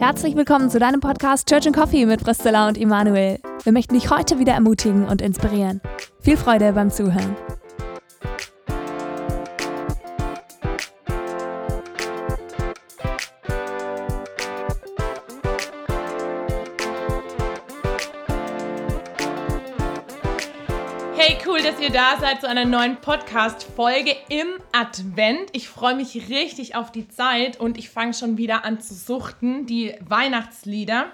Herzlich willkommen zu deinem Podcast Church and Coffee mit Priscilla und Immanuel. Wir möchten dich heute wieder ermutigen und inspirieren. Viel Freude beim Zuhören. Ihr da seid zu einer neuen Podcast-Folge im Advent. Ich freue mich richtig auf die Zeit und ich fange schon wieder an zu suchten, die Weihnachtslieder.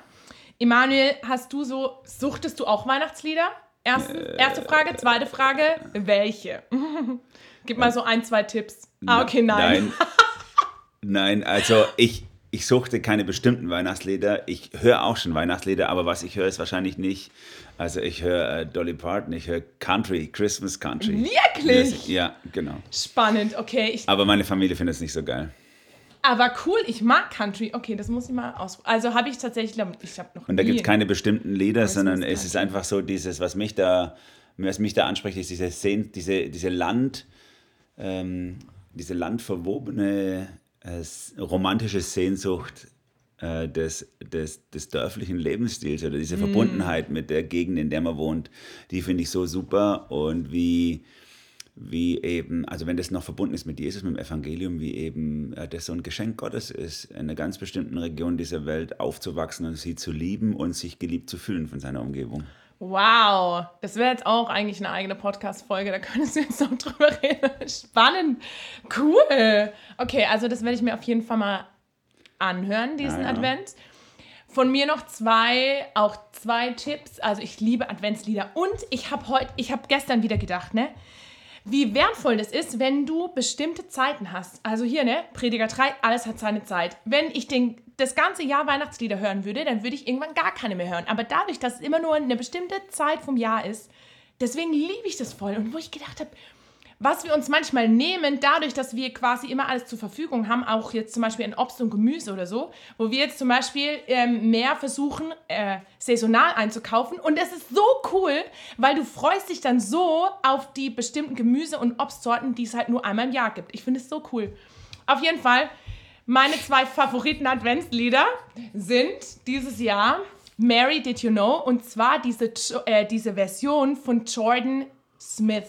Emanuel, hast du so, suchtest du auch Weihnachtslieder? Erste, Äh, erste Frage, zweite Frage, welche? Gib mal so ein, zwei Tipps. Ah, okay, nein. Nein, nein also ich, ich suchte keine bestimmten Weihnachtslieder. Ich höre auch schon Weihnachtslieder, aber was ich höre, ist wahrscheinlich nicht. Also ich höre äh, Dolly Parton, ich höre Country, Christmas Country. Wirklich? Das, ja, genau. Spannend, okay. Ich, Aber meine Familie findet es nicht so geil. aber cool, ich mag Country. Okay, das muss ich mal aus. Also habe ich tatsächlich, ich habe noch Und da gibt es keine bestimmten Lieder, Christmas sondern es ist einfach so dieses, was mich da, was mich da anspricht, ist diese, Sehn, diese, diese Land, ähm, diese landverwobene äh, romantische Sehnsucht äh, des, des, des dörflichen Lebensstils oder Mm. diese Verbundenheit mit der Gegend, in der man wohnt, die finde ich so super und wie wie eben, also wenn das noch verbunden ist mit Jesus, mit dem Evangelium, wie eben äh, das so ein Geschenk Gottes ist, in einer ganz bestimmten Region dieser Welt aufzuwachsen und sie zu lieben und sich geliebt zu fühlen von seiner Umgebung. Wow, das wäre jetzt auch eigentlich eine eigene Podcast-Folge, da könntest du jetzt noch drüber reden. Spannend, cool. Okay, also das werde ich mir auf jeden Fall mal anhören, diesen Ja, ja. Advent. Von mir noch zwei, auch zwei Tipps. Also ich liebe Adventslieder und ich habe heute, ich habe gestern wieder gedacht, ne? Wie wertvoll das ist, wenn du bestimmte Zeiten hast. Also hier, ne, Prediger 3, alles hat seine Zeit. Wenn ich den, das ganze Jahr Weihnachtslieder hören würde, dann würde ich irgendwann gar keine mehr hören. Aber dadurch, dass es immer nur eine bestimmte Zeit vom Jahr ist, deswegen liebe ich das voll. Und wo ich gedacht habe, was wir uns manchmal nehmen, dadurch, dass wir quasi immer alles zur Verfügung haben, auch jetzt zum Beispiel in Obst und Gemüse oder so, wo wir jetzt zum Beispiel ähm, mehr versuchen, äh, saisonal einzukaufen. Und das ist so cool, weil du freust dich dann so auf die bestimmten Gemüse- und Obstsorten, die es halt nur einmal im Jahr gibt. Ich finde es so cool. Auf jeden Fall, meine zwei Favoriten-Adventslieder sind dieses Jahr Mary Did You Know und zwar diese, äh, diese Version von Jordan Smith.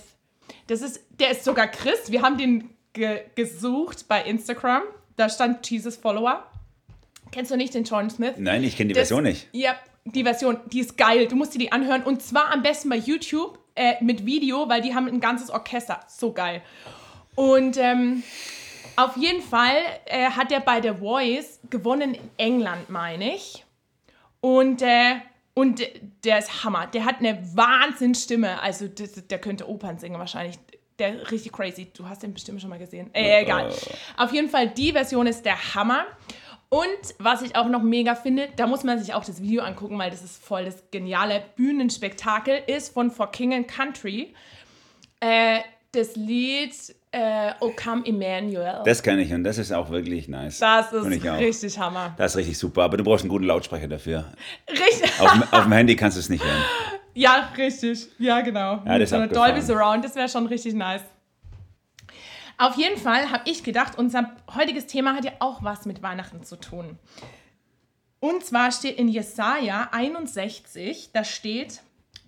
Das ist, der ist sogar Christ. Wir haben den ge gesucht bei Instagram. Da stand Jesus Follower. Kennst du nicht den Jordan Smith? Nein, ich kenne die Das- Version nicht. Ja, die Version, die ist geil. Du musst dir die anhören. Und zwar am besten bei YouTube äh, mit Video, weil die haben ein ganzes Orchester. So geil. Und ähm, auf jeden Fall äh, hat er bei The Voice gewonnen in England, meine ich. Und, äh, und der ist Hammer. Der hat eine Wahnsinnsstimme. Also das, der könnte Opern singen wahrscheinlich. Der richtig crazy. Du hast den bestimmt schon mal gesehen. Äh, egal. Auf jeden Fall, die Version ist der Hammer. Und was ich auch noch mega finde, da muss man sich auch das Video angucken, weil das ist voll das geniale Bühnenspektakel, ist von For King and Country. Äh, das Lied äh, O Come Emmanuel. Das kenne ich und das ist auch wirklich nice. Das ist richtig Hammer. Das ist richtig super, aber du brauchst einen guten Lautsprecher dafür. Richtig. Auf, dem- auf dem Handy kannst du es nicht hören. Ja, richtig. Ja, genau. das ist so eine. Dolby Surround, das wäre schon richtig nice. Auf jeden Fall habe ich gedacht, unser heutiges Thema hat ja auch was mit Weihnachten zu tun. Und zwar steht in Jesaja 61, da steht,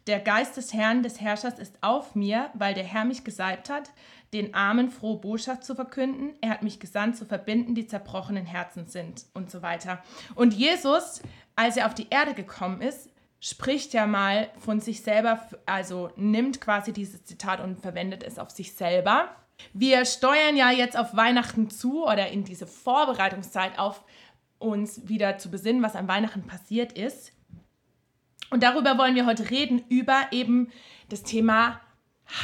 der Geist des Herrn, des Herrschers ist auf mir, weil der Herr mich gesalbt hat, den Armen frohe Botschaft zu verkünden. Er hat mich gesandt, zu verbinden, die zerbrochenen Herzen sind und so weiter. Und Jesus, als er auf die Erde gekommen ist, spricht ja mal von sich selber, also nimmt quasi dieses Zitat und verwendet es auf sich selber. Wir steuern ja jetzt auf Weihnachten zu oder in diese Vorbereitungszeit auf uns wieder zu besinnen, was an Weihnachten passiert ist. Und darüber wollen wir heute reden, über eben das Thema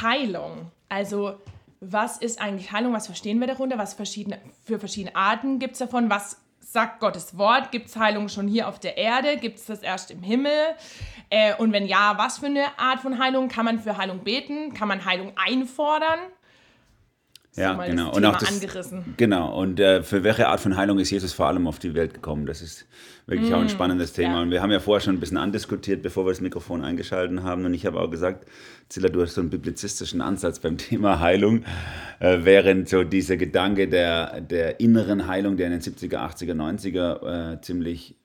Heilung. Also, was ist eigentlich Heilung? Was verstehen wir darunter? Was verschiedene, für verschiedene Arten gibt es davon? Was sagt Gottes Wort? Gibt es Heilung schon hier auf der Erde? Gibt es das erst im Himmel? Äh, und wenn ja, was für eine Art von Heilung? Kann man für Heilung beten? Kann man Heilung einfordern? Ja, mal genau. Und auch das, angerissen. Genau. Und äh, für welche Art von Heilung ist Jesus vor allem auf die Welt gekommen? Das ist wirklich auch ein spannendes Thema. Mm, ja. Und wir haben ja vorher schon ein bisschen andiskutiert, bevor wir das Mikrofon eingeschaltet haben. Und ich habe auch gesagt, Zilla, du hast so einen biblizistischen Ansatz beim Thema Heilung, äh, während so dieser Gedanke der, der inneren Heilung, der in den 70er, 80er, 90er äh, ziemlich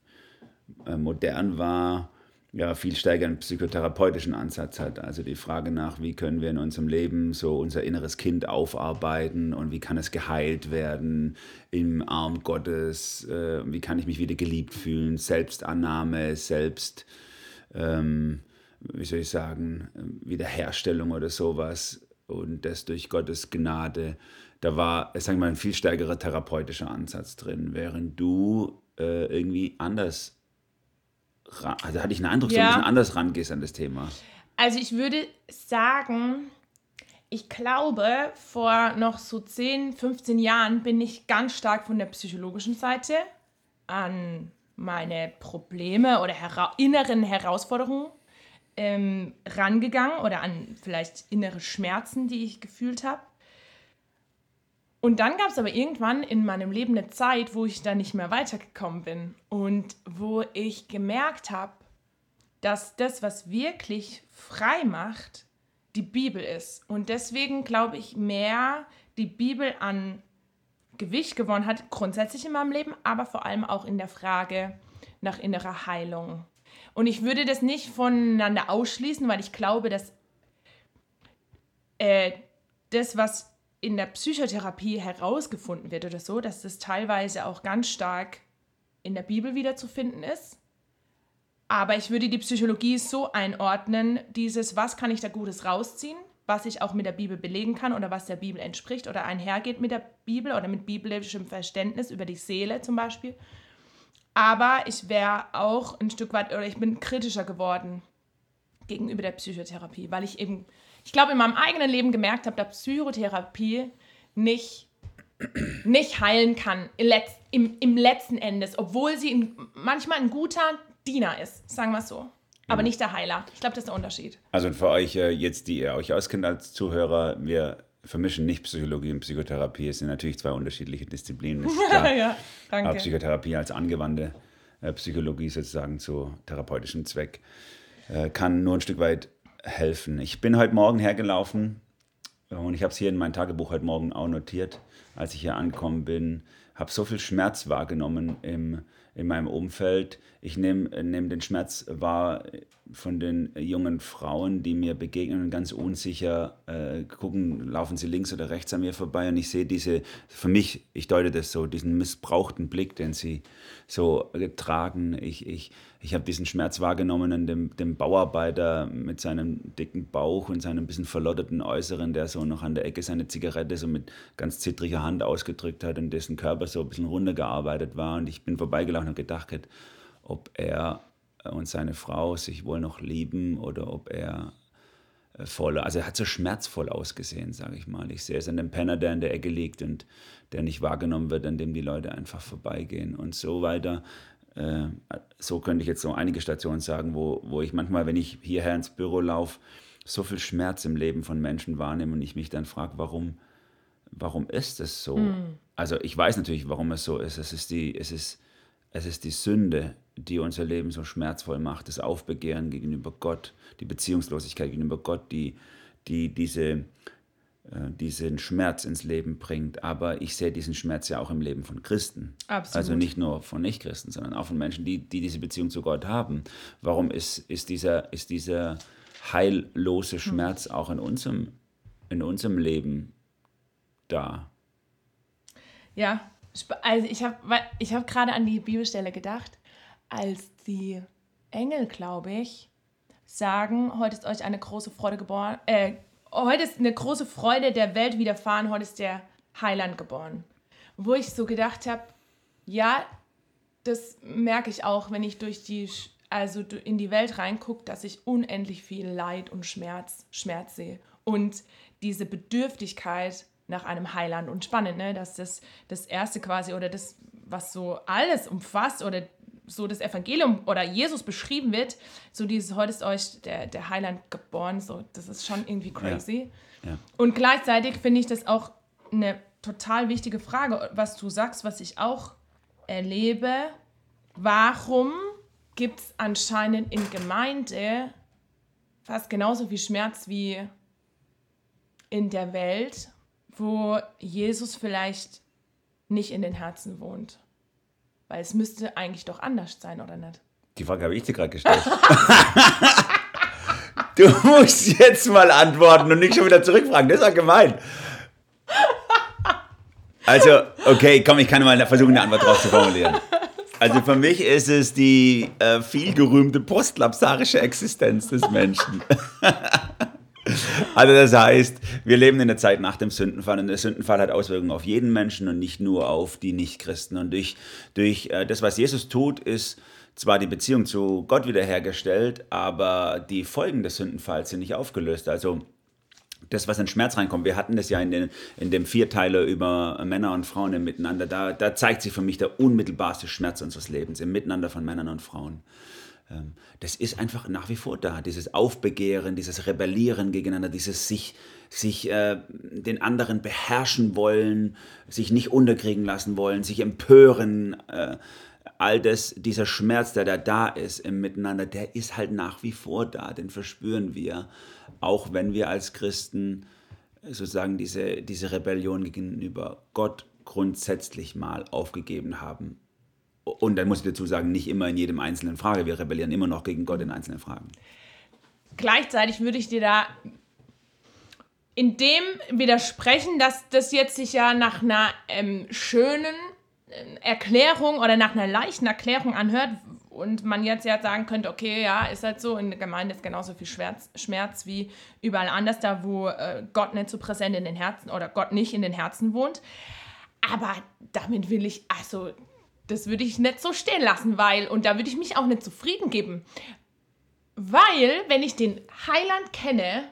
äh, modern war, ja, viel stärker einen psychotherapeutischen Ansatz hat. Also die Frage nach, wie können wir in unserem Leben so unser inneres Kind aufarbeiten und wie kann es geheilt werden im Arm Gottes, äh, wie kann ich mich wieder geliebt fühlen, Selbstannahme, Selbst, ähm, wie soll ich sagen, Wiederherstellung oder sowas und das durch Gottes Gnade. Da war, sagen wir mal, ein viel stärkerer therapeutischer Ansatz drin, während du äh, irgendwie anders also hatte ich einen Eindruck, ja. so ein bisschen anders rangehst an das Thema. Also ich würde sagen, ich glaube, vor noch so 10, 15 Jahren bin ich ganz stark von der psychologischen Seite an meine Probleme oder hera inneren Herausforderungen ähm, rangegangen oder an vielleicht innere Schmerzen, die ich gefühlt habe. Und dann gab es aber irgendwann in meinem Leben eine Zeit, wo ich da nicht mehr weitergekommen bin und wo ich gemerkt habe, dass das, was wirklich frei macht, die Bibel ist. Und deswegen glaube ich mehr, die Bibel an Gewicht gewonnen hat, grundsätzlich in meinem Leben, aber vor allem auch in der Frage nach innerer Heilung. Und ich würde das nicht voneinander ausschließen, weil ich glaube, dass äh, das, was in der Psychotherapie herausgefunden wird oder so, dass das teilweise auch ganz stark in der Bibel wiederzufinden ist. Aber ich würde die Psychologie so einordnen, dieses, was kann ich da Gutes rausziehen, was ich auch mit der Bibel belegen kann oder was der Bibel entspricht oder einhergeht mit der Bibel oder mit biblischem Verständnis über die Seele zum Beispiel. Aber ich wäre auch ein Stück weit, oder ich bin kritischer geworden gegenüber der Psychotherapie, weil ich eben ich glaube, in meinem eigenen Leben gemerkt habe, dass Psychotherapie nicht, nicht heilen kann im, im letzten Endes, obwohl sie ein, manchmal ein guter Diener ist, sagen wir es so. Aber mhm. nicht der Heiler. Ich glaube, das ist der Unterschied. Also für euch äh, jetzt, die ihr euch auskennt als Zuhörer, wir vermischen nicht Psychologie und Psychotherapie. Es sind natürlich zwei unterschiedliche Disziplinen. ja, danke. Aber Psychotherapie als angewandte äh, Psychologie sozusagen zu therapeutischem Zweck äh, kann nur ein Stück weit helfen. Ich bin heute Morgen hergelaufen und ich habe es hier in mein Tagebuch heute Morgen auch notiert, als ich hier angekommen bin. Habe so viel Schmerz wahrgenommen im, in meinem Umfeld. Ich nehme nehm den Schmerz wahr von den jungen Frauen, die mir begegnen und ganz unsicher äh, gucken, laufen sie links oder rechts an mir vorbei und ich sehe diese, für mich, ich deute das so, diesen missbrauchten Blick, den sie so tragen. Ich, ich, ich habe diesen Schmerz wahrgenommen an dem, dem Bauarbeiter mit seinem dicken Bauch und seinem bisschen verlotterten Äußeren, der so noch an der Ecke seine Zigarette so mit ganz zittriger Hand ausgedrückt hat und dessen Körper so ein bisschen runtergearbeitet war. Und ich bin vorbeigelaufen und gedacht, ob er und seine Frau sich wohl noch lieben oder ob er äh, voll, also er hat so schmerzvoll ausgesehen, sage ich mal. Ich sehe es an dem Penner, der in der Ecke liegt und der nicht wahrgenommen wird, an dem die Leute einfach vorbeigehen und so weiter. Äh, so könnte ich jetzt so einige Stationen sagen, wo, wo ich manchmal, wenn ich hierher ins Büro laufe, so viel Schmerz im Leben von Menschen wahrnehme und ich mich dann frage, warum, warum ist es so? Mm. Also ich weiß natürlich, warum es so ist. Es ist die, es ist, es ist die Sünde, die unser Leben so schmerzvoll macht, das Aufbegehren gegenüber Gott, die Beziehungslosigkeit gegenüber Gott, die, die diese, äh, diesen Schmerz ins Leben bringt. Aber ich sehe diesen Schmerz ja auch im Leben von Christen. Absolut. Also nicht nur von Nichtchristen, sondern auch von Menschen, die, die diese Beziehung zu Gott haben. Warum ist, ist, dieser, ist dieser heillose hm. Schmerz auch in unserem, in unserem Leben da? Ja, also ich habe ich hab gerade an die Bibelstelle gedacht als die Engel, glaube ich, sagen, heute ist euch eine große Freude geboren, äh, heute ist eine große Freude der Welt widerfahren, heute ist der Heiland geboren. Wo ich so gedacht habe, ja, das merke ich auch, wenn ich durch die, also in die Welt reingucke, dass ich unendlich viel Leid und Schmerz, Schmerz sehe. Und diese Bedürftigkeit nach einem Heiland. Und spannend, ne? dass das das erste quasi oder das, was so alles umfasst oder so das Evangelium oder Jesus beschrieben wird, so dieses, heute ist euch der, der Heiland geboren, so, das ist schon irgendwie crazy. Ja. Ja. Und gleichzeitig finde ich das auch eine total wichtige Frage, was du sagst, was ich auch erlebe. Warum gibt es anscheinend in Gemeinde fast genauso viel Schmerz wie in der Welt, wo Jesus vielleicht nicht in den Herzen wohnt? Weil es müsste eigentlich doch anders sein, oder nicht? Die Frage habe ich dir gerade gestellt. du musst jetzt mal antworten und nicht schon wieder zurückfragen. Das ist ja gemein. Also, okay, komm, ich kann mal versuchen, eine Antwort drauf zu formulieren. Also für mich ist es die äh, vielgerühmte postlapsarische Existenz des Menschen. Also das heißt, wir leben in der Zeit nach dem Sündenfall und der Sündenfall hat Auswirkungen auf jeden Menschen und nicht nur auf die Nichtchristen. Und durch, durch äh, das, was Jesus tut, ist zwar die Beziehung zu Gott wiederhergestellt, aber die Folgen des Sündenfalls sind nicht aufgelöst. Also das, was in Schmerz reinkommt, wir hatten das ja in, den, in dem Vierteiler über Männer und Frauen im Miteinander, da, da zeigt sich für mich der unmittelbarste Schmerz unseres Lebens, im Miteinander von Männern und Frauen. Ähm, das ist einfach nach wie vor da. Dieses Aufbegehren, dieses Rebellieren gegeneinander, dieses sich, sich äh, den anderen beherrschen wollen, sich nicht unterkriegen lassen wollen, sich empören. Äh, all das, dieser Schmerz, der da da ist im Miteinander, der ist halt nach wie vor da, den verspüren wir, auch wenn wir als Christen sozusagen diese, diese Rebellion gegenüber Gott grundsätzlich mal aufgegeben haben und dann muss ich dazu sagen, nicht immer in jedem einzelnen Frage. Wir rebellieren immer noch gegen Gott in einzelnen Fragen. Gleichzeitig würde ich dir da in dem widersprechen, dass das jetzt sich ja nach einer ähm, schönen äh, Erklärung oder nach einer leichten Erklärung anhört und man jetzt ja sagen könnte, okay, ja, ist halt so, in der Gemeinde ist genauso viel Schmerz, Schmerz wie überall anders, da wo äh, Gott nicht so präsent in den Herzen oder Gott nicht in den Herzen wohnt. Aber damit will ich, also das würde ich nicht so stehen lassen, weil, und da würde ich mich auch nicht zufrieden geben. Weil, wenn ich den Heiland kenne,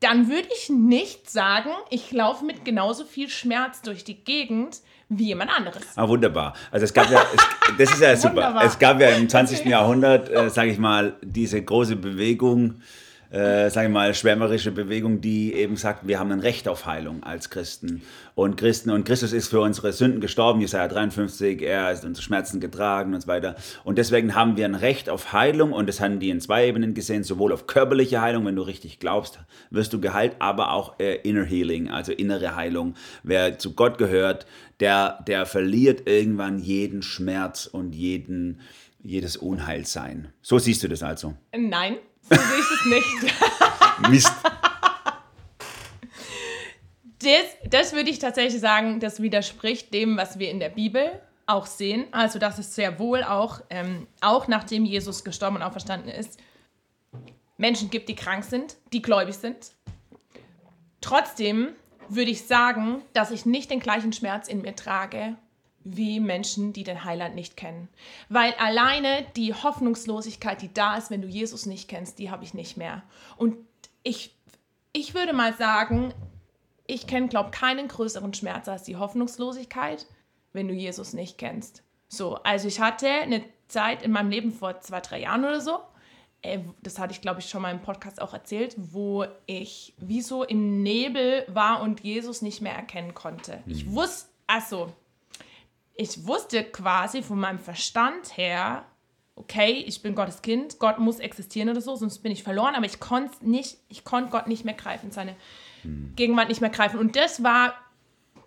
dann würde ich nicht sagen, ich laufe mit genauso viel Schmerz durch die Gegend wie jemand anderes. Ah, wunderbar. Also es gab ja, es, das ist ja super. Es gab ja im 20. Jahrhundert, äh, sage ich mal, diese große Bewegung, äh, sage ich mal, schwärmerische Bewegung, die eben sagt, wir haben ein Recht auf Heilung als Christen. Und Christen und Christus ist für unsere Sünden gestorben, Jesaja 53, er ist unsere Schmerzen getragen und so weiter. Und deswegen haben wir ein Recht auf Heilung und das haben die in zwei Ebenen gesehen, sowohl auf körperliche Heilung, wenn du richtig glaubst, wirst du geheilt, aber auch äh, Inner Healing, also innere Heilung. Wer zu Gott gehört, der, der verliert irgendwann jeden Schmerz und jeden, jedes Unheilsein. So siehst du das also? Nein, so sehe ich es nicht. Mist. Das, das würde ich tatsächlich sagen, das widerspricht dem, was wir in der Bibel auch sehen. Also, dass es sehr wohl auch, ähm, auch nachdem Jesus gestorben und auferstanden ist, Menschen gibt, die krank sind, die gläubig sind. Trotzdem würde ich sagen, dass ich nicht den gleichen Schmerz in mir trage wie Menschen, die den Heiland nicht kennen. Weil alleine die Hoffnungslosigkeit, die da ist, wenn du Jesus nicht kennst, die habe ich nicht mehr. Und ich, ich würde mal sagen, ich kenne, glaube keinen größeren Schmerz als die Hoffnungslosigkeit, wenn du Jesus nicht kennst. So, also ich hatte eine Zeit in meinem Leben vor zwei, drei Jahren oder so, äh, das hatte ich, glaube ich, schon mal im Podcast auch erzählt, wo ich wie so im Nebel war und Jesus nicht mehr erkennen konnte. Ich mhm. wusste, also ich wusste quasi von meinem Verstand her, okay, ich bin Gottes Kind, Gott muss existieren oder so, sonst bin ich verloren, aber ich konnte nicht, ich konnte Gott nicht mehr greifen, seine hm. Gegenwart nicht mehr greifen. Und das war,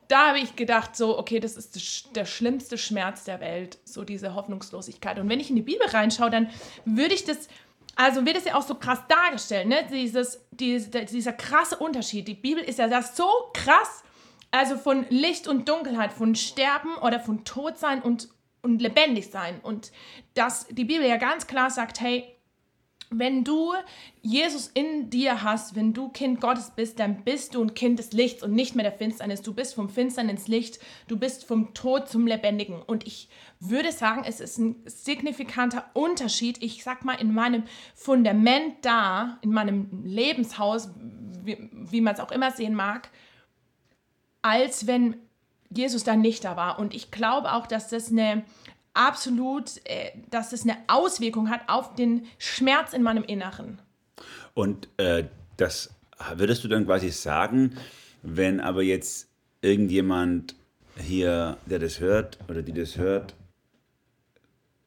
da habe ich gedacht, so, okay, das ist der schlimmste Schmerz der Welt, so diese Hoffnungslosigkeit. Und wenn ich in die Bibel reinschaue, dann würde ich das, also wird es ja auch so krass dargestellt, ne? Dieses, dieser, dieser krasse Unterschied. Die Bibel ist ja das so krass also von Licht und Dunkelheit, von Sterben oder von Todsein und, und lebendig. Und dass die Bibel ja ganz klar sagt, hey, wenn du Jesus in dir hast, wenn du Kind Gottes bist, dann bist du ein Kind des Lichts und nicht mehr der Finsternis. Du bist vom Finstern ins Licht, du bist vom Tod zum Lebendigen. Und ich würde sagen, es ist ein signifikanter Unterschied. Ich sag mal, in meinem Fundament da, in meinem Lebenshaus, wie, wie man es auch immer sehen mag, als wenn Jesus dann nicht da war. Und ich glaube auch, dass das eine absolut, äh, dass das eine Auswirkung hat auf den Schmerz in meinem Inneren. Und äh, das würdest du dann quasi sagen, wenn aber jetzt irgendjemand hier, der das hört oder die das hört,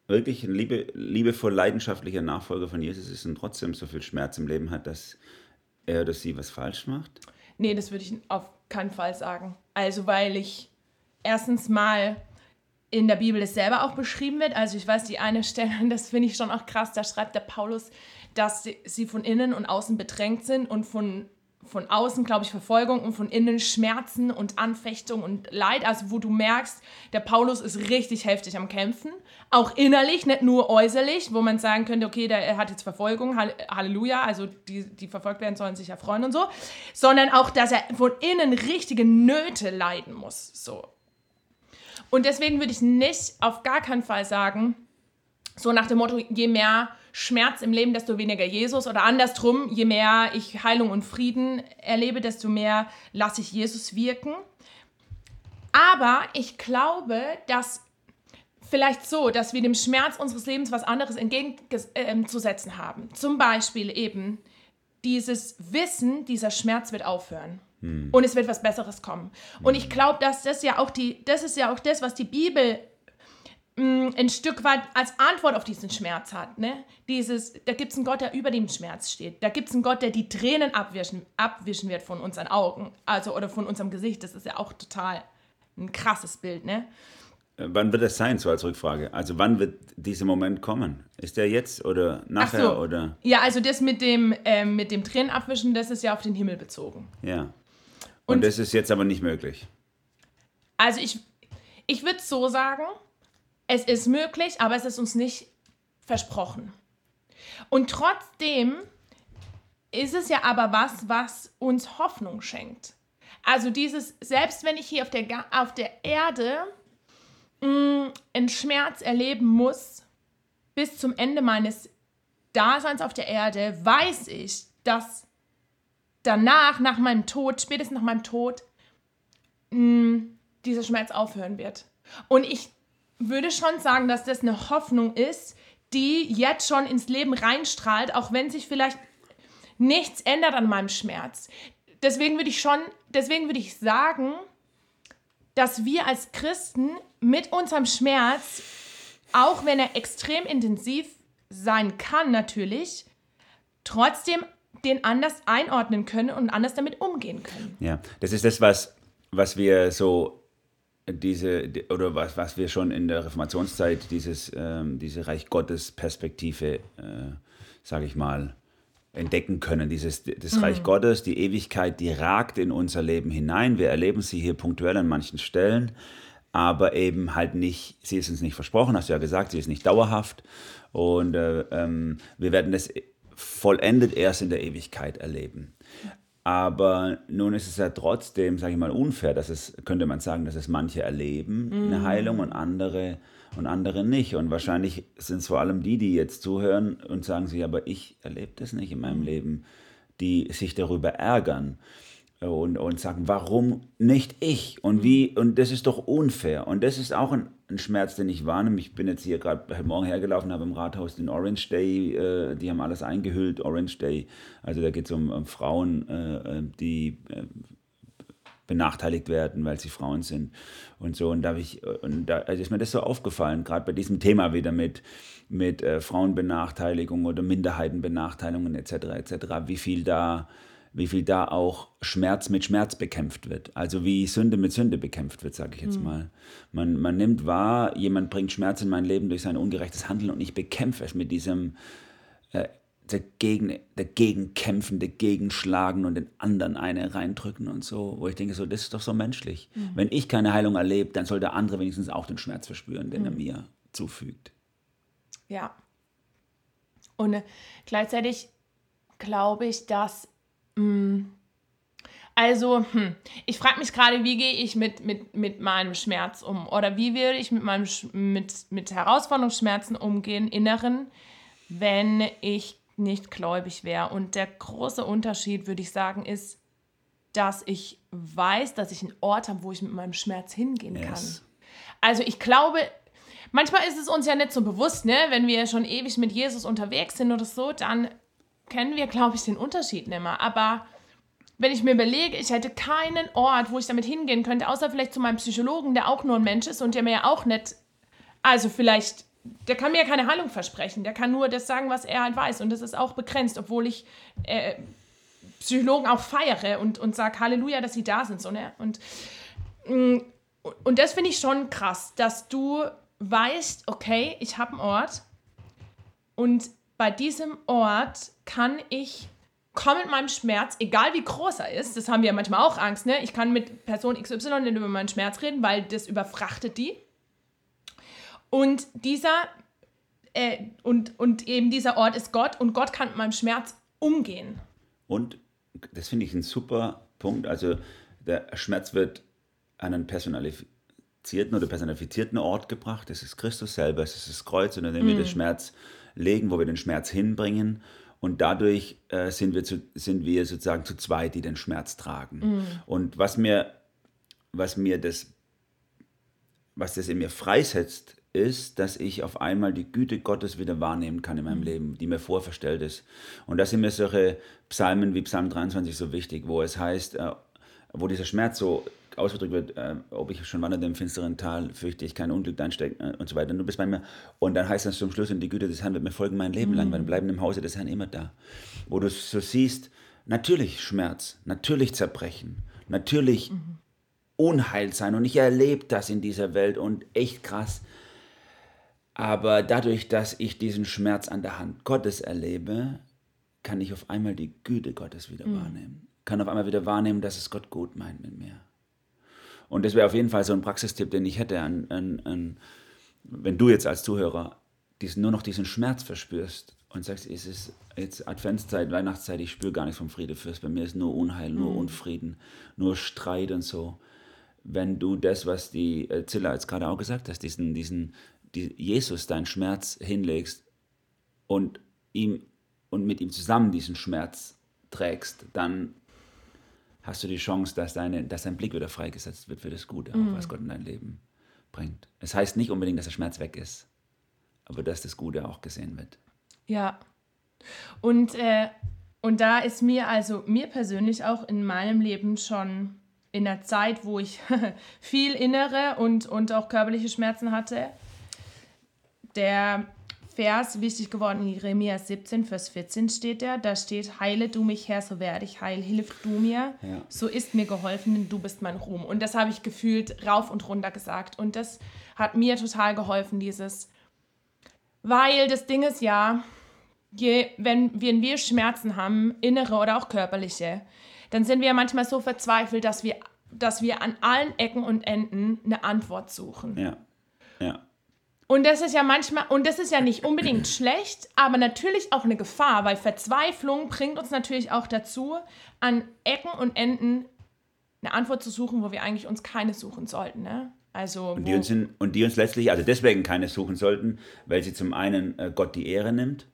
wirklich ein liebe, liebevoll leidenschaftlicher Nachfolger von Jesus ist und trotzdem so viel Schmerz im Leben hat, dass er oder sie was falsch macht? Nee, das würde ich auf keinen Fall sagen. Also, weil ich erstens mal in der Bibel es selber auch beschrieben wird. Also ich weiß, die eine Stelle, das finde ich schon auch krass, da schreibt der Paulus, dass sie von innen und außen bedrängt sind und von von außen, glaube ich, Verfolgung und von innen Schmerzen und Anfechtung und Leid. Also wo du merkst, der Paulus ist richtig heftig am Kämpfen. Auch innerlich, nicht nur äußerlich, wo man sagen könnte, okay, der hat jetzt Verfolgung, Halleluja, also die, die verfolgt werden, sollen sich ja freuen und so. Sondern auch, dass er von innen richtige Nöte leiden muss. So. Und deswegen würde ich nicht auf gar keinen Fall sagen, so nach dem Motto, je mehr Schmerz im Leben, desto weniger Jesus. Oder andersrum, je mehr ich Heilung und Frieden erlebe, desto mehr lasse ich Jesus wirken. Aber ich glaube, dass vielleicht so, dass wir dem Schmerz unseres Lebens was anderes entgegenzusetzen haben. Zum Beispiel eben dieses Wissen, dieser Schmerz wird aufhören. Hm. Und es wird was Besseres kommen. Und ich glaube, dass das ja auch die, das ist ja auch das, was die Bibel mh, ein Stück weit als Antwort auf diesen Schmerz hat. Ne? Dieses, da gibt es einen Gott, der über dem Schmerz steht. Da gibt es einen Gott, der die Tränen abwischen, abwischen wird von unseren Augen, also oder von unserem Gesicht. Das ist ja auch total ein krasses Bild, ne? Äh, wann wird das sein, so als Rückfrage? Also wann wird dieser Moment kommen? Ist der jetzt oder nachher so. oder? Ja, also das mit dem, äh, mit dem Tränenabwischen, das ist ja auf den Himmel bezogen. Ja. Und, Und das ist jetzt aber nicht möglich. Also ich, ich würde so sagen, es ist möglich, aber es ist uns nicht versprochen. Und trotzdem ist es ja aber was, was uns Hoffnung schenkt. Also dieses, selbst wenn ich hier auf der, auf der Erde mh, mm, einen Schmerz erleben muss, bis zum Ende meines Daseins auf der Erde, weiß ich, dass danach, nach meinem Tod, spätestens nach meinem Tod, mh, mm, dieser Schmerz aufhören wird. Und ich würde schon sagen, dass das eine Hoffnung ist, die jetzt schon ins Leben reinstrahlt, auch wenn sich vielleicht nichts ändert an meinem Schmerz. Deswegen würde ich schon, deswegen würde ich sagen, dass wir als Christen mit unserem Schmerz, auch wenn er extrem intensiv sein kann natürlich, trotzdem den anders einordnen können und anders damit umgehen können. Ja, das ist das, was, was wir so diese, oder was, was wir schon in der Reformationszeit, dieses, ähm, diese Reich Gottes Perspektive, äh, sage ich mal, entdecken können. Dieses, das mhm. Reich Gottes, die Ewigkeit, die ragt in unser Leben hinein. Wir erleben sie hier punktuell an manchen Stellen, aber eben halt nicht, sie ist uns nicht versprochen, hast du ja gesagt, sie ist nicht dauerhaft. Und äh, ähm, wir werden das vollendet erst in der Ewigkeit erleben. Aber nun ist es ja trotzdem, sage ich mal, unfair, dass es, könnte man sagen, dass es manche erleben, mhm. eine Heilung und andere und andere nicht. Und wahrscheinlich sind es vor allem die, die jetzt zuhören und sagen sich, aber ich erlebe das nicht in meinem mhm. Leben, die sich darüber ärgern und, und sagen, warum nicht ich? Und mhm. wie, und das ist doch unfair. Und das ist auch ein, ein Schmerz, den ich wahrnehme. Ich bin jetzt hier gerade heute Morgen hergelaufen, habe im Rathaus den Orange Day, äh, die haben alles eingehüllt, Orange Day. Also da geht es um, um, Frauen, äh, äh, die äh, benachteiligt werden, weil sie Frauen sind und so. Und da, ich, und da also ist mir das so aufgefallen, gerade bei diesem Thema wieder mit, mit äh, Frauenbenachteiligung oder Minderheitenbenachteiligungen etc. etc., wie viel da wie viel da auch Schmerz mit Schmerz bekämpft wird. Also wie Sünde mit Sünde bekämpft wird, sage ich jetzt mhm. mal. Man, man nimmt wahr, jemand bringt Schmerz in mein Leben durch sein ungerechtes Handeln und ich bekämpfe es mit diesem äh, dagegen, dagegen kämpfen, dagegen schlagen und den anderen eine reindrücken und so, wo ich denke, so, das ist doch so menschlich. Mhm. Wenn ich keine Heilung erlebe, dann soll der andere wenigstens auch den Schmerz verspüren, den mhm. er mir zufügt. Ja. Und äh, gleichzeitig glaube ich, dass. Also, hm, ich frage mich gerade, wie gehe ich mit, mit, mit meinem Schmerz um? Oder wie würde ich mit, meinem, mit, mit Herausforderungsschmerzen umgehen, inneren, wenn ich nicht gläubig wäre? Und der große Unterschied, würde ich sagen, ist, dass ich weiß, dass ich einen Ort habe, wo ich mit meinem Schmerz hingehen yes. kann. Also ich glaube, manchmal ist es uns ja nicht so bewusst, ne? wenn wir schon ewig mit Jesus unterwegs sind oder so, dann kennen wir, glaube ich, den Unterschied nicht mehr. Aber wenn ich mir überlege, ich hätte keinen Ort, wo ich damit hingehen könnte, außer vielleicht zu meinem Psychologen, der auch nur ein Mensch ist und der mir ja auch nicht, also vielleicht, der kann mir ja keine Heilung versprechen, der kann nur das sagen, was er halt weiß und das ist auch begrenzt, obwohl ich äh, Psychologen auch feiere und, und sage Halleluja, dass sie da sind. So, ne? Und mm, und das finde ich schon krass, dass du weißt, okay, ich habe einen Ort und bei diesem Ort kann ich komme mit meinem Schmerz, egal wie groß er ist, das haben wir ja manchmal auch Angst, ne? Ich kann mit Person XY nicht über meinen Schmerz reden, weil das überfrachtet die. Und dieser äh, und, und eben dieser Ort ist Gott und Gott kann mit meinem Schmerz umgehen. Und das finde ich ein super Punkt. Also der Schmerz wird an einen personalisierten oder personifizierten Ort gebracht. Das ist Christus selber, es ist das Kreuz, unter dem mm. wir den Schmerz legen, wo wir den Schmerz hinbringen. Und dadurch äh, sind, wir zu, sind wir sozusagen zu zweit, die den Schmerz tragen. Mm. Und was mir, was mir das, was das in mir freisetzt, ist, dass ich auf einmal die Güte Gottes wieder wahrnehmen kann in meinem mm. Leben, die mir vorverstellt ist. Und da sind mir solche Psalmen wie Psalm 23 so wichtig, wo es heißt, äh, wo dieser Schmerz so ausgedrückt wird, äh, ob ich schon wanderte im finsteren Tal, fürchte ich kein Unglück einstecken äh, und so weiter. Du bist bei mir. Und dann heißt das zum Schluss, und die Güte des Herrn wird mir folgen mein Leben mhm. lang, weil wir bleiben im Hause des Herrn immer da. Wo du so siehst, natürlich Schmerz, natürlich Zerbrechen, natürlich mhm. Unheil sein. Und ich erlebe das in dieser Welt und echt krass. Aber dadurch, dass ich diesen Schmerz an der Hand Gottes erlebe, kann ich auf einmal die Güte Gottes wieder mhm. wahrnehmen. Kann auf einmal wieder wahrnehmen, dass es Gott gut meint mit mir. Und das wäre auf jeden Fall so ein Praxistipp, den ich hätte, an, an, an, wenn du jetzt als Zuhörer diesen, nur noch diesen Schmerz verspürst und sagst, es ist jetzt Adventszeit, Weihnachtszeit, ich spüre gar nichts vom Friedefürst, bei mir ist nur Unheil, nur mhm. Unfrieden, nur Streit und so. Wenn du das, was die äh, Zilla jetzt gerade auch gesagt hast, diesen, diesen die Jesus deinen Schmerz hinlegst und ihm und mit ihm zusammen diesen Schmerz trägst, dann hast du die Chance, dass, deine, dass dein Blick wieder freigesetzt wird für das Gute, mhm. was Gott in dein Leben bringt. Es heißt nicht unbedingt, dass der Schmerz weg ist, aber dass das Gute auch gesehen wird. Ja. Und, äh, und da ist mir, also mir persönlich auch in meinem Leben schon in der Zeit, wo ich viel innere und, und auch körperliche Schmerzen hatte, der Vers wichtig geworden in Jeremia 17, Vers 14 steht der. Da steht, heile du mich Herr, so werde ich heil. Hilf du mir, ja. so ist mir geholfen, denn du bist mein Ruhm. Und das habe ich gefühlt rauf und runter gesagt. Und das hat mir total geholfen, dieses, weil das Ding ist ja, je, wenn, wenn wir Schmerzen haben, innere oder auch körperliche, dann sind wir ja manchmal so verzweifelt, dass wir, dass wir an allen Ecken und Enden eine Antwort suchen. Ja, ja. Und das ist ja manchmal, und das ist ja nicht unbedingt schlecht, aber natürlich auch eine Gefahr, weil Verzweiflung bringt uns natürlich auch dazu, an Ecken und Enden eine Antwort zu suchen, wo wir eigentlich uns keine suchen sollten. Ne? Also, und, die uns in, und die uns letztlich, also deswegen keine suchen sollten, weil sie zum einen äh, Gott die Ehre nimmt,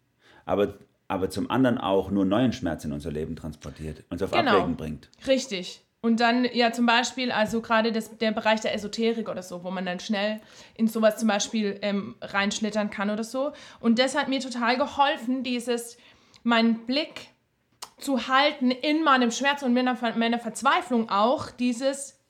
aber, aber zum anderen auch nur neuen Schmerz in unser Leben transportiert, uns auf genau. Abwägen bringt. Richtig. Und dann ja zum Beispiel, also gerade der Bereich der Esoterik oder so, wo man dann schnell in sowas zum Beispiel ähm, reinschlittern kann oder so. Und das hat mir total geholfen, dieses, meinen Blick zu halten in meinem Schmerz und meiner, meiner Verzweiflung auch, dieses,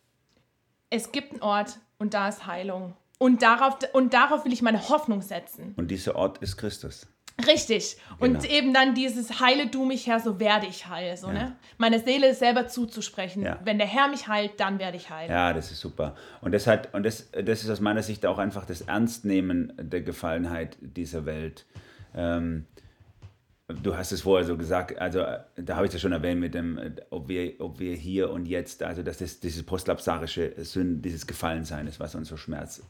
es gibt einen Ort und da ist Heilung. Und darauf, und darauf will ich meine Hoffnung setzen. Und dieser Ort ist Christus. Richtig. Genau. Und eben dann dieses Heile du mich Herr, so werde ich heil. So, ja. ne? Meine Seele selber zuzusprechen. Ja. Wenn der Herr mich heilt, dann werde ich heil. Ja, das ist super. Und das, hat, und das, das ist aus meiner Sicht auch einfach das Ernstnehmen der Gefallenheit dieser Welt. Ähm, du hast es vorher so gesagt, also da habe ich es ja schon erwähnt mit dem, ob wir, ob wir hier und jetzt, also dass das dieses postlapsarische Sünden, dieses Gefallensein ist, was uns so Schmerz,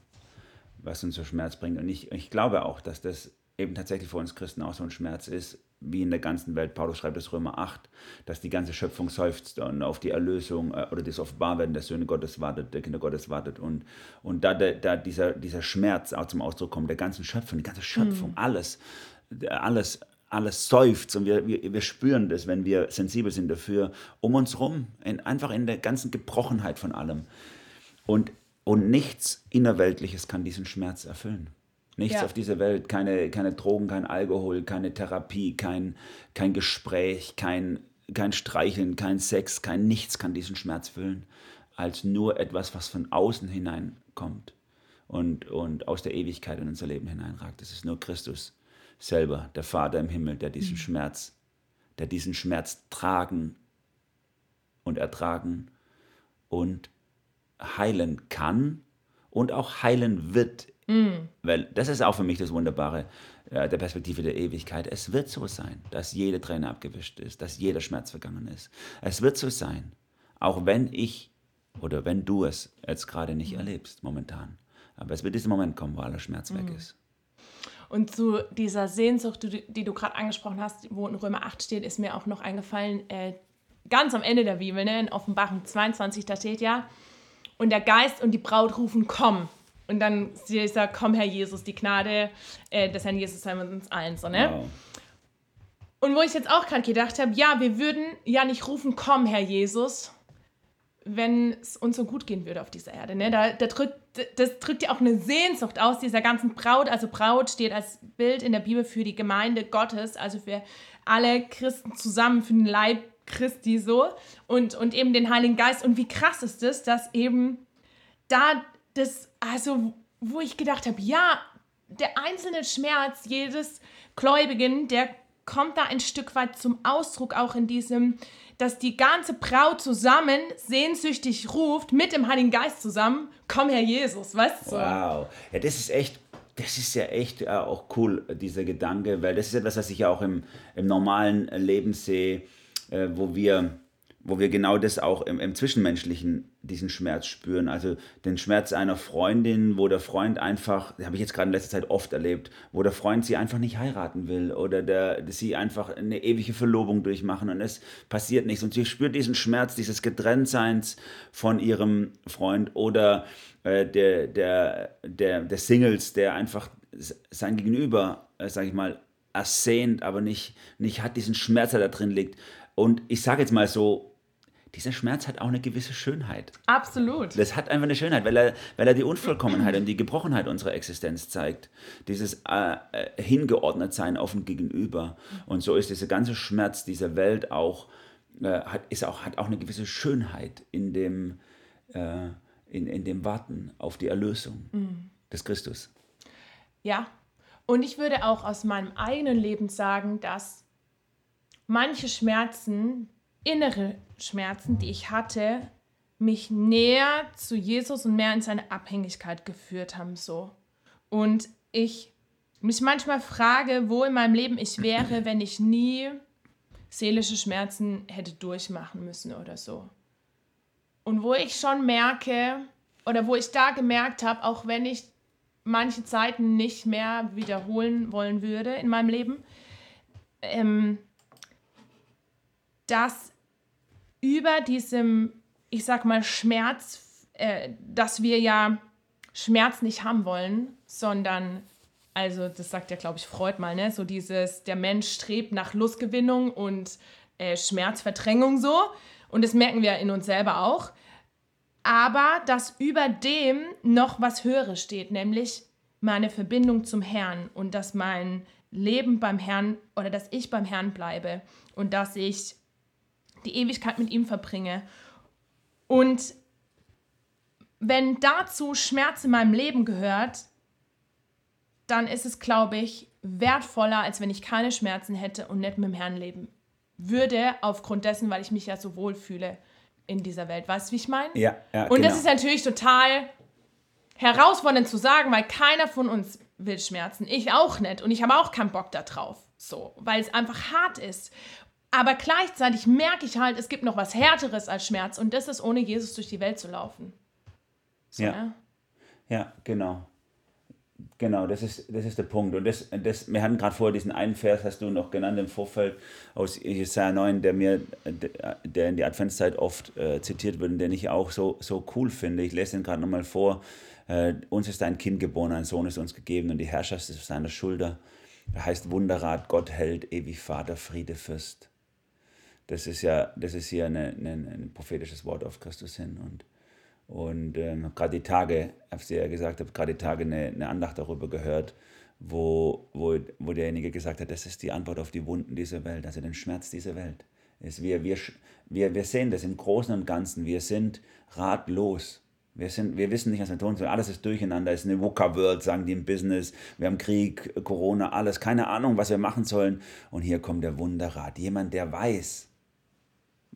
was uns so Schmerz bringt. Und ich, ich glaube auch, dass das eben tatsächlich für uns Christen auch so ein Schmerz ist, wie in der ganzen Welt. Paulus schreibt das Römer 8, dass die ganze Schöpfung seufzt und auf die Erlösung äh, oder das Offenbarwerden der Söhne Gottes wartet, der Kinder Gottes wartet. Und, und da, da dieser, dieser Schmerz auch zum Ausdruck kommt, der ganzen Schöpfung, die ganze Schöpfung, mhm. alles, alles, alles seufzt und wir, wir, wir spüren das, wenn wir sensibel sind dafür, um uns rum, in, einfach in der ganzen Gebrochenheit von allem. Und, und nichts Innerweltliches kann diesen Schmerz erfüllen. Nichts ja. auf dieser Welt, keine, keine Drogen, kein Alkohol, keine Therapie, kein, kein Gespräch, kein, kein Streicheln, kein Sex, kein Nichts kann diesen Schmerz füllen, als nur etwas, was von außen hineinkommt und, und aus der Ewigkeit in unser Leben hineinragt. Das ist nur Christus selber, der Vater im Himmel, der diesen mhm. Schmerz, der diesen Schmerz tragen und ertragen und heilen kann und auch heilen wird. Mm. Weil das ist auch für mich das Wunderbare äh, der Perspektive der Ewigkeit. Es wird so sein, dass jede Träne abgewischt ist, dass jeder Schmerz vergangen ist. Es wird so sein, auch wenn ich oder wenn du es jetzt gerade nicht mm. erlebst momentan. Aber es wird dieser Moment kommen, wo aller Schmerz mm. weg ist. Und zu dieser Sehnsucht, die, die du gerade angesprochen hast, wo in Römer 8 steht, ist mir auch noch eingefallen, äh, ganz am Ende der Bibel, ne, in Offenbarung 22, da steht ja, und der Geist und die Braut rufen, komm. Und dann sie sagt, komm, Herr Jesus, die Gnade äh, des Herrn Jesus sei mit uns allen. So, ne? Wow. Und wo ich jetzt auch gerade gedacht habe, ja, wir würden ja nicht rufen, komm, Herr Jesus, wenn es uns so gut gehen würde auf dieser Erde. Ne? Da, da drückt, das drückt ja auch eine Sehnsucht aus dieser ganzen Braut. Also Braut steht als Bild in der Bibel für die Gemeinde Gottes, also für alle Christen zusammen, für den Leib Christi so und, und eben den Heiligen Geist. Und wie krass ist es, dass eben da das, also wo ich gedacht habe, ja, der einzelne Schmerz jedes Gläubigen, der kommt da ein Stück weit zum Ausdruck, auch in diesem, dass die ganze Braut zusammen sehnsüchtig ruft, mit dem Heiligen Geist zusammen, komm Herr Jesus, weißt du? Wow, ja, das ist echt, das ist ja echt äh, auch cool, dieser Gedanke, weil das ist etwas, was ich ja auch im, im normalen Leben sehe, äh, wo wir wo wir genau das auch im, im, Zwischenmenschlichen diesen Schmerz spüren. Also den Schmerz einer Freundin, wo der Freund einfach, habe ich jetzt gerade in letzter Zeit oft erlebt, wo der Freund sie einfach nicht heiraten will oder der, sie einfach eine ewige Verlobung durchmachen und es passiert nichts. Und sie spürt diesen Schmerz dieses Getrenntseins von ihrem Freund oder äh, der, der, der, der Singles, der einfach sein Gegenüber, äh, sage ich mal, ersehnt, aber nicht, nicht hat diesen Schmerz, der da drin liegt. Und ich sage jetzt mal so, dieser Schmerz hat auch eine gewisse Schönheit. Absolut. Das hat einfach eine Schönheit, weil er, weil er die Unvollkommenheit und die Gebrochenheit unserer Existenz zeigt. Dieses äh, äh, hingeordnet sein auf ein Gegenüber. Und so ist dieser ganze Schmerz dieser Welt auch, äh, hat, ist auch, hat auch eine gewisse Schönheit in dem, äh, in, in dem Warten auf die Erlösung mhm. des Christus. Ja, und ich würde auch aus meinem eigenen Leben sagen, dass manche Schmerzen, innere Schmerzen, die ich hatte, mich näher zu Jesus und mehr in seine Abhängigkeit geführt haben so. Und ich mich manchmal frage, wo in meinem Leben ich wäre, wenn ich nie seelische Schmerzen hätte durchmachen müssen oder so. Und wo ich schon merke, oder wo ich da gemerkt habe, auch wenn ich manche Zeiten nicht mehr wiederholen wollen würde in meinem Leben, ähm, dass über diesem, ich sag mal, Schmerz, äh, dass wir ja Schmerz nicht haben wollen, sondern, also das sagt ja, glaube ich, Freud mal, ne? So dieses, der Mensch strebt nach Lustgewinnung und äh, Schmerzverdrängung so. Und das merken wir in uns selber auch. Aber dass über dem noch was Höheres steht, nämlich meine Verbindung zum Herrn und dass mein Leben beim Herrn oder dass ich beim Herrn bleibe und dass ich die Ewigkeit mit ihm verbringe. Und wenn dazu Schmerz in meinem Leben gehört, dann ist es, glaube ich, wertvoller, als wenn ich keine Schmerzen hätte und nicht mit dem Herrn leben würde, aufgrund dessen, weil ich mich ja so wohl fühle in dieser Welt. Weißt du, wie ich meine? Ja, ja. Und genau. das ist natürlich total herausfordernd zu sagen, weil keiner von uns will Schmerzen. Ich auch nicht. Und ich habe auch keinen Bock da drauf. So, weil es einfach hart ist. Aber gleichzeitig merke ich halt, es gibt noch was Härteres als Schmerz und das ist, ohne Jesus durch die Welt zu laufen. So, ja. ja. Ja, genau. Genau, das ist, das ist der Punkt. Und das, das, wir hatten gerade vorher diesen einen Vers, hast du noch genannt im Vorfeld aus Jesaja 9, der mir, der in die Adventszeit oft äh, zitiert wird und den ich auch so, so cool finde. Ich lese den gerade nochmal vor. Äh, uns ist ein Kind geboren, ein Sohn ist uns gegeben und die Herrschaft ist auf seiner Schulter. Er heißt Wunderrat, Gott hält, ewig Vater, Friede, Fürst. Das ist ja, das ist hier eine, eine, ein prophetisches Wort auf Christus hin. Und, und ähm, gerade die Tage, habe ich ja gesagt, habe gerade die Tage eine, eine Andacht darüber gehört, wo, wo, wo derjenige gesagt hat, das ist die Antwort auf die Wunden dieser Welt, also den Schmerz dieser Welt. Ist, wir, wir, wir, wir sehen das im Großen und Ganzen, wir sind ratlos. Wir, sind, wir wissen nicht, was wir tun sollen. Alles ist durcheinander. Es ist eine VUCA-World, sagen die im Business. Wir haben Krieg, Corona, alles. Keine Ahnung, was wir machen sollen. Und hier kommt der Wunderrat. Jemand, der weiß,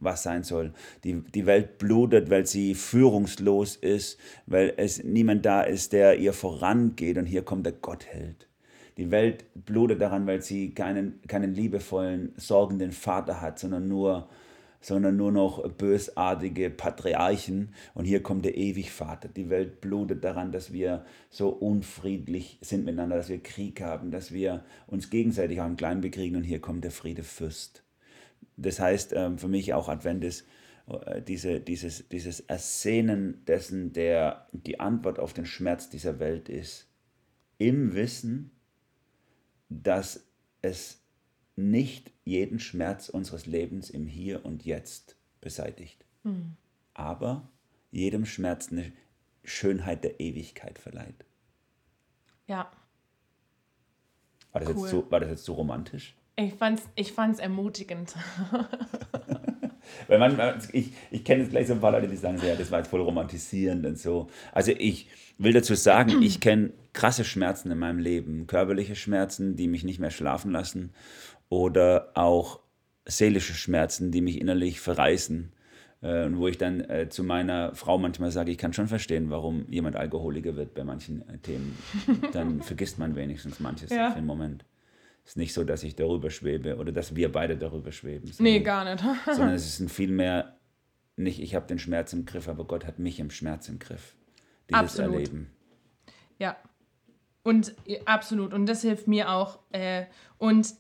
was sein soll. Die, die Welt blutet, weil sie führungslos ist, weil es niemand da ist, der ihr vorangeht und hier kommt der Gottheld. Die Welt blutet daran, weil sie keinen, keinen liebevollen, sorgenden Vater hat, sondern nur, sondern nur noch bösartige Patriarchen. Und hier kommt der Ewigvater. Die Welt blutet daran, dass wir so unfriedlich sind miteinander, dass wir Krieg haben, dass wir uns gegenseitig auch im Kleinen bekriegen. Und hier kommt der Friede Fürst. Das heißt ähm, für mich auch Advent ist äh, diese, dieses, dieses Ersehnen dessen, der die Antwort auf den Schmerz dieser Welt ist, im Wissen, dass es nicht jeden Schmerz unseres Lebens im Hier und Jetzt beseitigt, mhm. aber jedem Schmerz eine Schönheit der Ewigkeit verleiht. Ja. War das, cool. jetzt, so, war das jetzt so romantisch? Ich fand's, ich fand's ermutigend. Weil man, ich, ich kenne jetzt gleich so ein paar Leute, die sagen, ja, das war jetzt voll romantisierend und so. Also ich will dazu sagen, ich kenne krasse Schmerzen in meinem Leben, körperliche Schmerzen, die mich nicht mehr schlafen lassen oder auch seelische Schmerzen, die mich innerlich verreißen. Äh, und wo ich dann äh, zu meiner Frau manchmal sage, ich kann schon verstehen, warum jemand Alkoholiker wird bei manchen äh, Themen. Dann vergisst man wenigstens manches ja. für einen Moment. Es ist nicht so, dass ich darüber schwebe oder dass wir beide darüber schweben. Sondern, nee, gar nicht. sondern es ist ein vielmehr nicht, ich habe den Schmerz im Griff, aber Gott hat mich im Schmerz im Griff. Dieses absolut. Erleben. Ja. Und absolut. Und das hilft mir auch. Äh, und,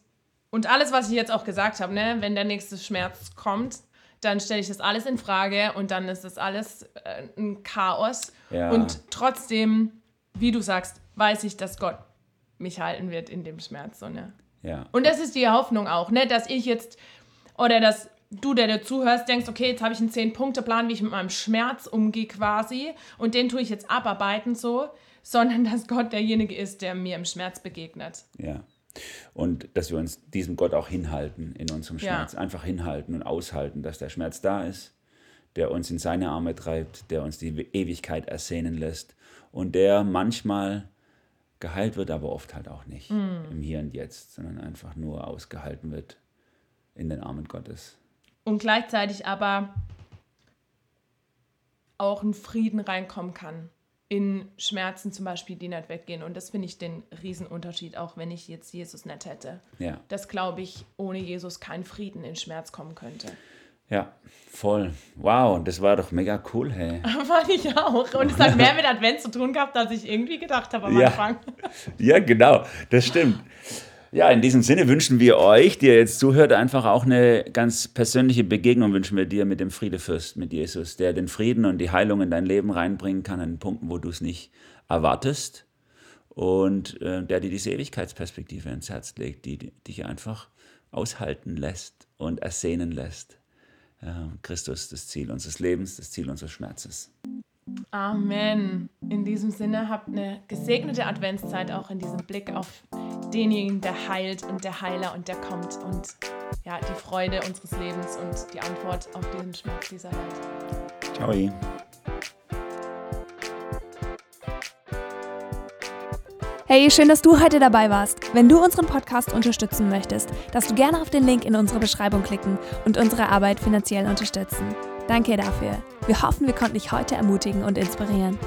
und alles, was ich jetzt auch gesagt habe, ne, wenn der nächste Schmerz kommt, dann stelle ich das alles in Frage und dann ist das alles äh, ein Chaos. Ja. Und trotzdem, wie du sagst, weiß ich, dass Gott mich halten wird in dem Schmerz. So, ne? ja. Und das ist die Hoffnung auch, ne? dass ich jetzt oder dass du, der dir zuhörst, denkst, okay, jetzt habe ich einen Zehn-Punkte-Plan, wie ich mit meinem Schmerz umgehe quasi und den tue ich jetzt abarbeiten so, sondern dass Gott derjenige ist, der mir im Schmerz begegnet. Ja. Und dass wir uns diesem Gott auch hinhalten in unserem Schmerz. Ja. Einfach hinhalten und aushalten, dass der Schmerz da ist, der uns in seine Arme treibt, der uns die Ewigkeit ersehnen lässt und der manchmal geheilt wird, aber oft halt auch nicht mm. im Hier und Jetzt, sondern einfach nur ausgehalten wird in den Armen Gottes. Und gleichzeitig aber auch ein Frieden reinkommen kann in Schmerzen zum Beispiel, die nicht weggehen. Und das finde ich den Riesenunterschied, auch wenn ich jetzt Jesus nicht hätte. Ja. Dass, glaube ich, ohne Jesus kein Frieden in Schmerz kommen könnte. Ja, voll. Wow, das war doch mega cool, hey. Fand ich auch. Und es hat mehr mit Advent zu tun gehabt, als ich irgendwie gedacht habe am ja. Anfang. Ja, genau, das stimmt. Ja, in diesem Sinne wünschen wir euch, die ihr jetzt zuhört, einfach auch eine ganz persönliche Begegnung wünschen wir dir mit dem Friedefürst, mit Jesus, der den Frieden und die Heilung in dein Leben reinbringen kann, an Punkten, wo du es nicht erwartest und äh, der dir diese Ewigkeitsperspektive ins Herz legt, die, die dich einfach aushalten lässt und ersehnen lässt. Christus das Ziel unseres Lebens, das Ziel unseres Schmerzes. Amen. In diesem Sinne habt eine gesegnete Adventszeit auch in diesem Blick auf denjenigen, der heilt und der Heiler und der kommt und ja, die Freude unseres Lebens und die Antwort auf diesen Schmerz dieser Welt. Ciao. Hey, schön, dass du heute dabei warst. Wenn du unseren Podcast unterstützen möchtest, darfst du gerne auf den Link in unserer Beschreibung klicken und unsere Arbeit finanziell unterstützen. Danke dafür. Wir hoffen, wir konnten dich heute ermutigen und inspirieren.